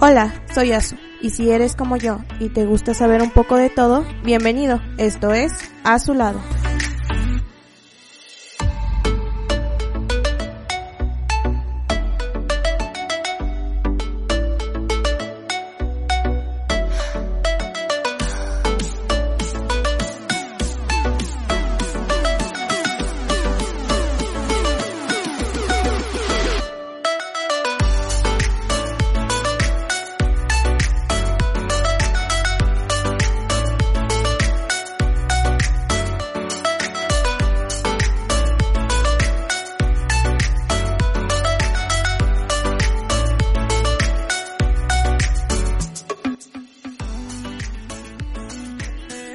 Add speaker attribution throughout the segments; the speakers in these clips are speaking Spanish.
Speaker 1: Hola, soy Azu, y si eres como yo y te gusta saber un poco de todo, bienvenido. Esto es A su lado.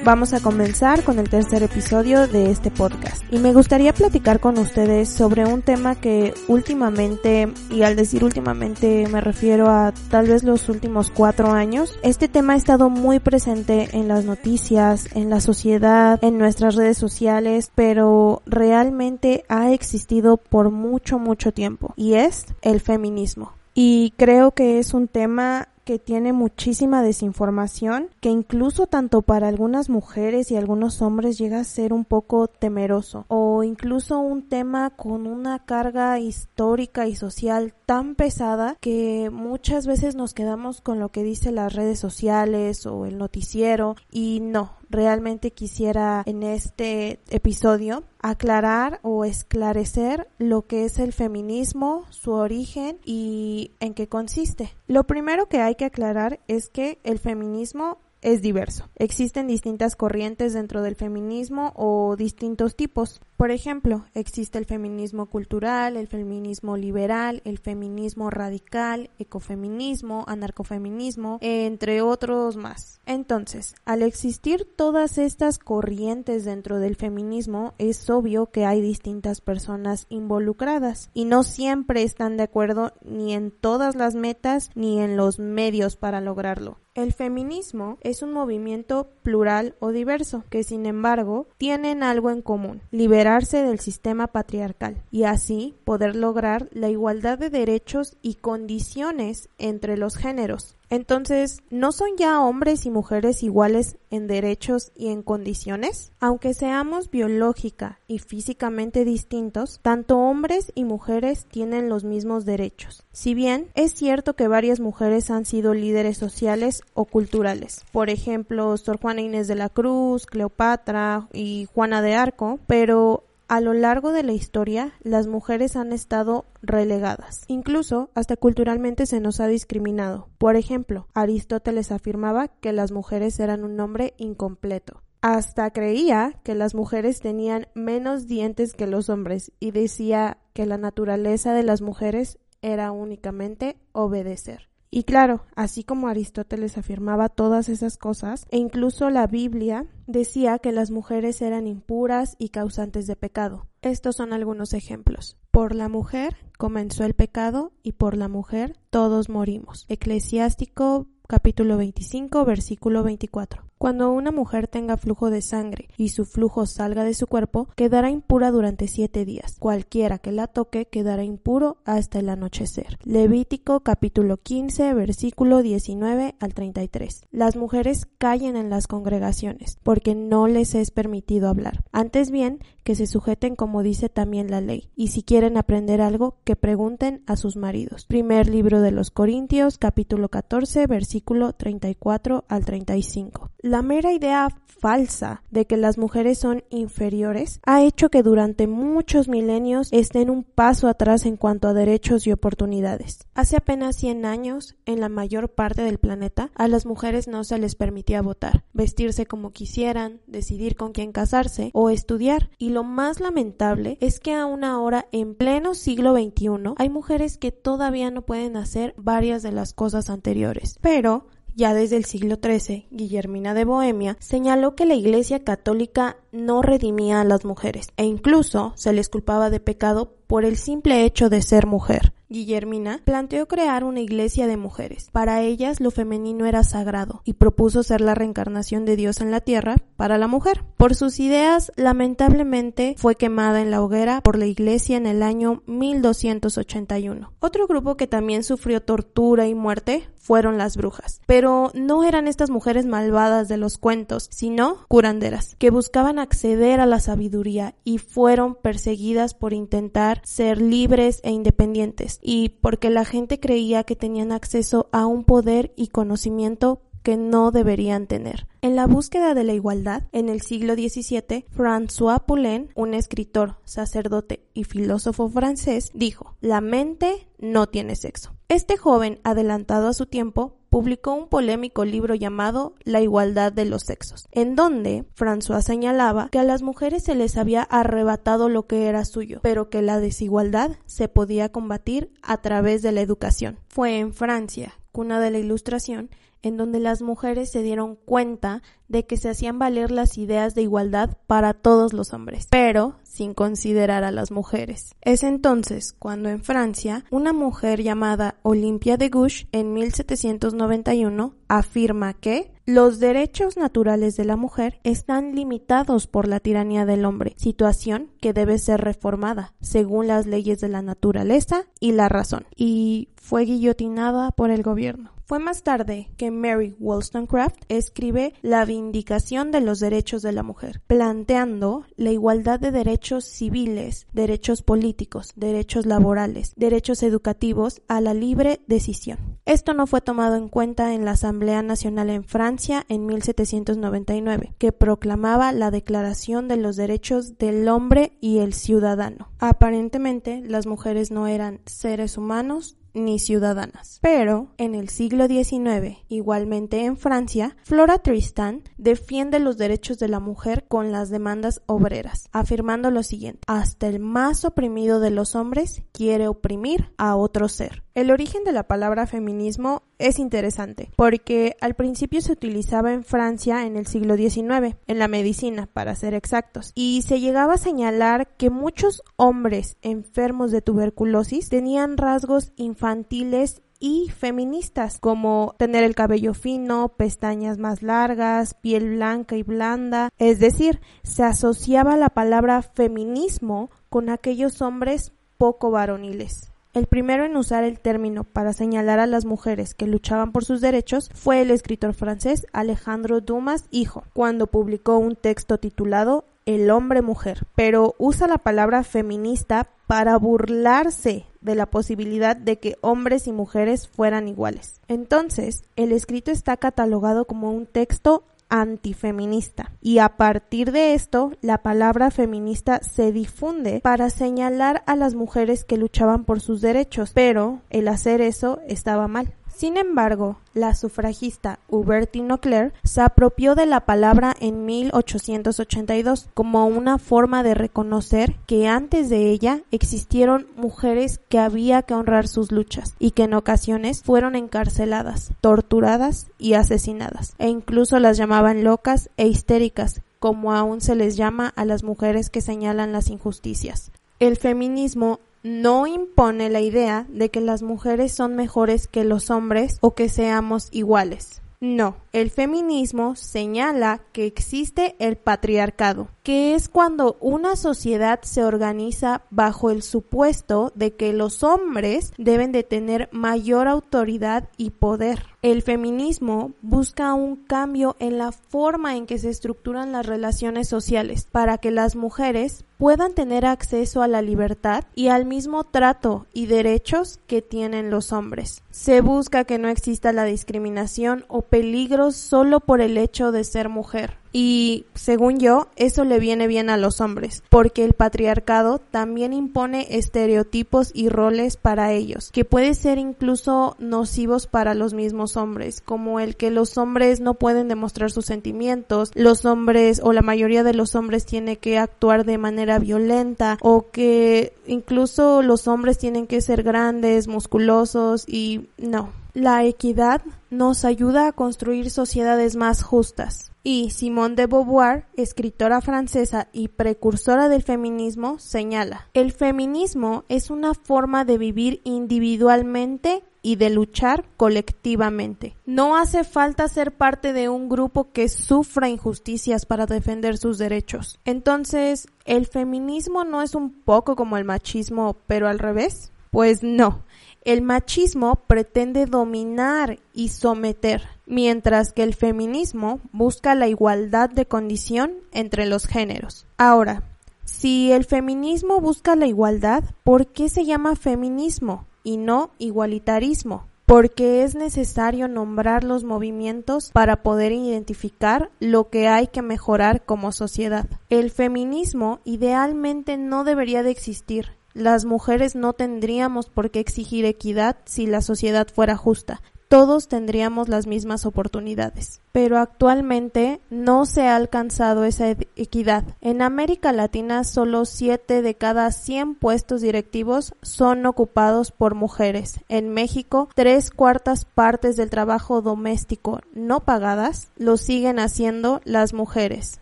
Speaker 1: Vamos a comenzar con el tercer episodio de este podcast y me gustaría platicar con ustedes sobre un tema que últimamente, y al decir últimamente me refiero a tal vez los últimos cuatro años, este tema ha estado muy presente en las noticias, en la sociedad, en nuestras redes sociales, pero realmente ha existido por mucho, mucho tiempo y es el feminismo. Y creo que es un tema que tiene muchísima desinformación, que incluso tanto para algunas mujeres y algunos hombres llega a ser un poco temeroso, o incluso un tema con una carga histórica y social tan pesada que muchas veces nos quedamos con lo que dice las redes sociales o el noticiero y no, realmente quisiera en este episodio aclarar o esclarecer lo que es el feminismo, su origen y en qué consiste. Lo primero que hay que aclarar es que el feminismo es diverso. Existen distintas corrientes dentro del feminismo o distintos tipos. Por ejemplo, existe el feminismo cultural, el feminismo liberal, el feminismo radical, ecofeminismo, anarcofeminismo, entre otros más. Entonces, al existir todas estas corrientes dentro del feminismo, es obvio que hay distintas personas involucradas y no siempre están de acuerdo ni en todas las metas ni en los medios para lograrlo. El feminismo es un movimiento plural o diverso que sin embargo tienen algo en común, liberarse del sistema patriarcal y así poder lograr la igualdad de derechos y condiciones entre los géneros. Entonces, ¿no son ya hombres y mujeres iguales en derechos y en condiciones? Aunque seamos biológica y físicamente distintos, tanto hombres y mujeres tienen los mismos derechos. Si bien es cierto que varias mujeres han sido líderes sociales o culturales, por ejemplo, Sor Juana Inés de la Cruz, Cleopatra y Juana de Arco, pero a lo largo de la historia, las mujeres han estado relegadas. Incluso, hasta culturalmente se nos ha discriminado. Por ejemplo, Aristóteles afirmaba que las mujeres eran un nombre incompleto. Hasta creía que las mujeres tenían menos dientes que los hombres y decía que la naturaleza de las mujeres era únicamente obedecer. Y claro, así como Aristóteles afirmaba todas esas cosas, e incluso la Biblia decía que las mujeres eran impuras y causantes de pecado. Estos son algunos ejemplos. Por la mujer comenzó el pecado y por la mujer todos morimos. Eclesiástico capítulo 25 versículo 24. Cuando una mujer tenga flujo de sangre y su flujo salga de su cuerpo, quedará impura durante siete días. Cualquiera que la toque quedará impuro hasta el anochecer. Levítico capítulo 15 versículo 19 al 33. Las mujeres callen en las congregaciones porque no les es permitido hablar. Antes bien, que se sujeten como dice también la ley. Y si quieren aprender algo, que pregunten a sus maridos. Primer libro de los Corintios capítulo 14 versículo 34 al 35. La mera idea falsa de que las mujeres son inferiores ha hecho que durante muchos milenios estén un paso atrás en cuanto a derechos y oportunidades. Hace apenas 100 años, en la mayor parte del planeta, a las mujeres no se les permitía votar, vestirse como quisieran, decidir con quién casarse o estudiar. Y lo más lamentable es que aún ahora, en pleno siglo XXI, hay mujeres que todavía no pueden hacer varias de las cosas anteriores. Pero ya desde el siglo XIII, Guillermina de Bohemia señaló que la Iglesia católica no redimía a las mujeres e incluso se les culpaba de pecado por el simple hecho de ser mujer. Guillermina, planteó crear una iglesia de mujeres. Para ellas lo femenino era sagrado y propuso ser la reencarnación de Dios en la tierra para la mujer. Por sus ideas, lamentablemente fue quemada en la hoguera por la iglesia en el año 1281. Otro grupo que también sufrió tortura y muerte fueron las brujas. Pero no eran estas mujeres malvadas de los cuentos, sino curanderas, que buscaban acceder a la sabiduría y fueron perseguidas por intentar ser libres e independientes y porque la gente creía que tenían acceso a un poder y conocimiento que no deberían tener. En la búsqueda de la igualdad, en el siglo XVII, François Poulain, un escritor, sacerdote y filósofo francés, dijo, la mente no tiene sexo. Este joven, adelantado a su tiempo, publicó un polémico libro llamado La igualdad de los sexos, en donde François señalaba que a las mujeres se les había arrebatado lo que era suyo, pero que la desigualdad se podía combatir a través de la educación. Fue en Francia, cuna de la Ilustración, en donde las mujeres se dieron cuenta de que se hacían valer las ideas de igualdad para todos los hombres, pero sin considerar a las mujeres. Es entonces cuando en Francia una mujer llamada Olympia de Gouges en 1791 afirma que los derechos naturales de la mujer están limitados por la tiranía del hombre, situación que debe ser reformada según las leyes de la naturaleza y la razón, y fue guillotinada por el gobierno. Fue más tarde que Mary Wollstonecraft escribe La Vindicación de los Derechos de la Mujer, planteando la igualdad de derechos civiles, derechos políticos, derechos laborales, derechos educativos a la libre decisión. Esto no fue tomado en cuenta en la Asamblea Nacional en Francia en 1799, que proclamaba la Declaración de los Derechos del Hombre y el Ciudadano. Aparentemente, las mujeres no eran seres humanos ni ciudadanas. Pero en el siglo XIX, igualmente en Francia, Flora Tristan defiende los derechos de la mujer con las demandas obreras, afirmando lo siguiente, hasta el más oprimido de los hombres quiere oprimir a otro ser. El origen de la palabra feminismo es interesante, porque al principio se utilizaba en Francia en el siglo XIX, en la medicina, para ser exactos, y se llegaba a señalar que muchos hombres enfermos de tuberculosis tenían rasgos infantiles y feministas, como tener el cabello fino, pestañas más largas, piel blanca y blanda, es decir, se asociaba la palabra feminismo con aquellos hombres poco varoniles. El primero en usar el término para señalar a las mujeres que luchaban por sus derechos fue el escritor francés Alejandro Dumas Hijo, cuando publicó un texto titulado El hombre mujer, pero usa la palabra feminista para burlarse de la posibilidad de que hombres y mujeres fueran iguales. Entonces, el escrito está catalogado como un texto antifeminista. Y a partir de esto, la palabra feminista se difunde para señalar a las mujeres que luchaban por sus derechos, pero el hacer eso estaba mal. Sin embargo, la sufragista Hubertine Auclair se apropió de la palabra en 1882 como una forma de reconocer que antes de ella existieron mujeres que había que honrar sus luchas y que en ocasiones fueron encarceladas, torturadas y asesinadas, e incluso las llamaban locas e histéricas, como aún se les llama a las mujeres que señalan las injusticias. El feminismo no impone la idea de que las mujeres son mejores que los hombres o que seamos iguales. No, el feminismo señala que existe el patriarcado, que es cuando una sociedad se organiza bajo el supuesto de que los hombres deben de tener mayor autoridad y poder. El feminismo busca un cambio en la forma en que se estructuran las relaciones sociales para que las mujeres puedan tener acceso a la libertad y al mismo trato y derechos que tienen los hombres. Se busca que no exista la discriminación o peligros solo por el hecho de ser mujer. Y según yo, eso le viene bien a los hombres, porque el patriarcado también impone estereotipos y roles para ellos, que puede ser incluso nocivos para los mismos hombres, como el que los hombres no pueden demostrar sus sentimientos, los hombres o la mayoría de los hombres tiene que actuar de manera violenta o que incluso los hombres tienen que ser grandes, musculosos y no. La equidad nos ayuda a construir sociedades más justas. Y Simone de Beauvoir, escritora francesa y precursora del feminismo, señala, el feminismo es una forma de vivir individualmente y de luchar colectivamente. No hace falta ser parte de un grupo que sufra injusticias para defender sus derechos. Entonces, ¿el feminismo no es un poco como el machismo, pero al revés? Pues no. El machismo pretende dominar y someter, mientras que el feminismo busca la igualdad de condición entre los géneros. Ahora, si el feminismo busca la igualdad, ¿por qué se llama feminismo y no igualitarismo? Porque es necesario nombrar los movimientos para poder identificar lo que hay que mejorar como sociedad. El feminismo idealmente no debería de existir, las mujeres no tendríamos por qué exigir equidad si la sociedad fuera justa. Todos tendríamos las mismas oportunidades. Pero actualmente no se ha alcanzado esa equidad. En América Latina solo 7 de cada 100 puestos directivos son ocupados por mujeres. En México, tres cuartas partes del trabajo doméstico no pagadas lo siguen haciendo las mujeres.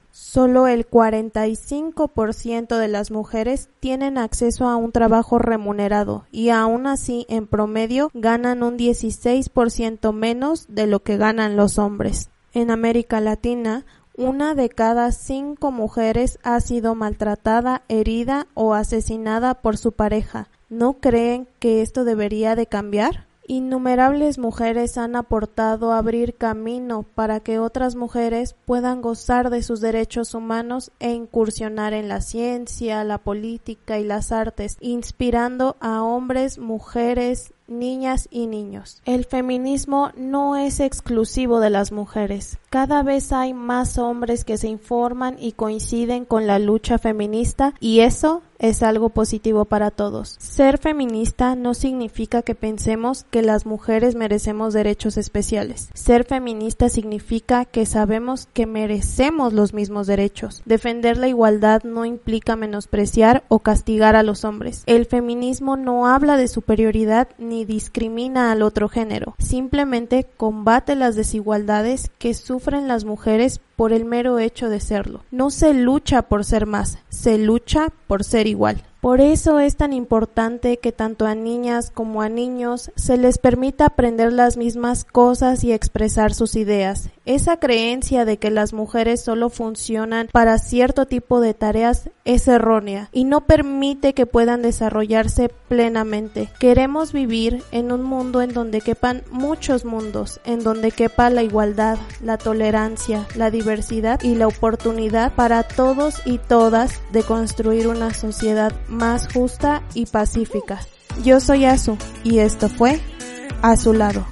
Speaker 1: Solo el 45% de las mujeres tienen acceso a un trabajo remunerado y aún así en promedio ganan un 16% menos de lo que ganan los hombres. En América Latina, una de cada cinco mujeres ha sido maltratada, herida o asesinada por su pareja. ¿No creen que esto debería de cambiar? Innumerables mujeres han aportado a abrir camino para que otras mujeres puedan gozar de sus derechos humanos e incursionar en la ciencia, la política y las artes, inspirando a hombres, mujeres, niñas y niños. El feminismo no es exclusivo de las mujeres. Cada vez hay más hombres que se informan y coinciden con la lucha feminista y eso es algo positivo para todos. Ser feminista no significa que pensemos que las mujeres merecemos derechos especiales. Ser feminista significa que sabemos que merecemos los mismos derechos. Defender la igualdad no implica menospreciar o castigar a los hombres. El feminismo no habla de superioridad ni discrimina al otro género. Simplemente combate las desigualdades que sufren las mujeres por el mero hecho de serlo. No se lucha por ser más, se lucha por ser igual. Por eso es tan importante que tanto a niñas como a niños se les permita aprender las mismas cosas y expresar sus ideas. Esa creencia de que las mujeres solo funcionan para cierto tipo de tareas es errónea y no permite que puedan desarrollarse plenamente. Queremos vivir en un mundo en donde quepan muchos mundos, en donde quepa la igualdad, la tolerancia, la diversidad y la oportunidad para todos y todas de construir una sociedad más justa y pacífica. Yo soy Azu y esto fue A su lado.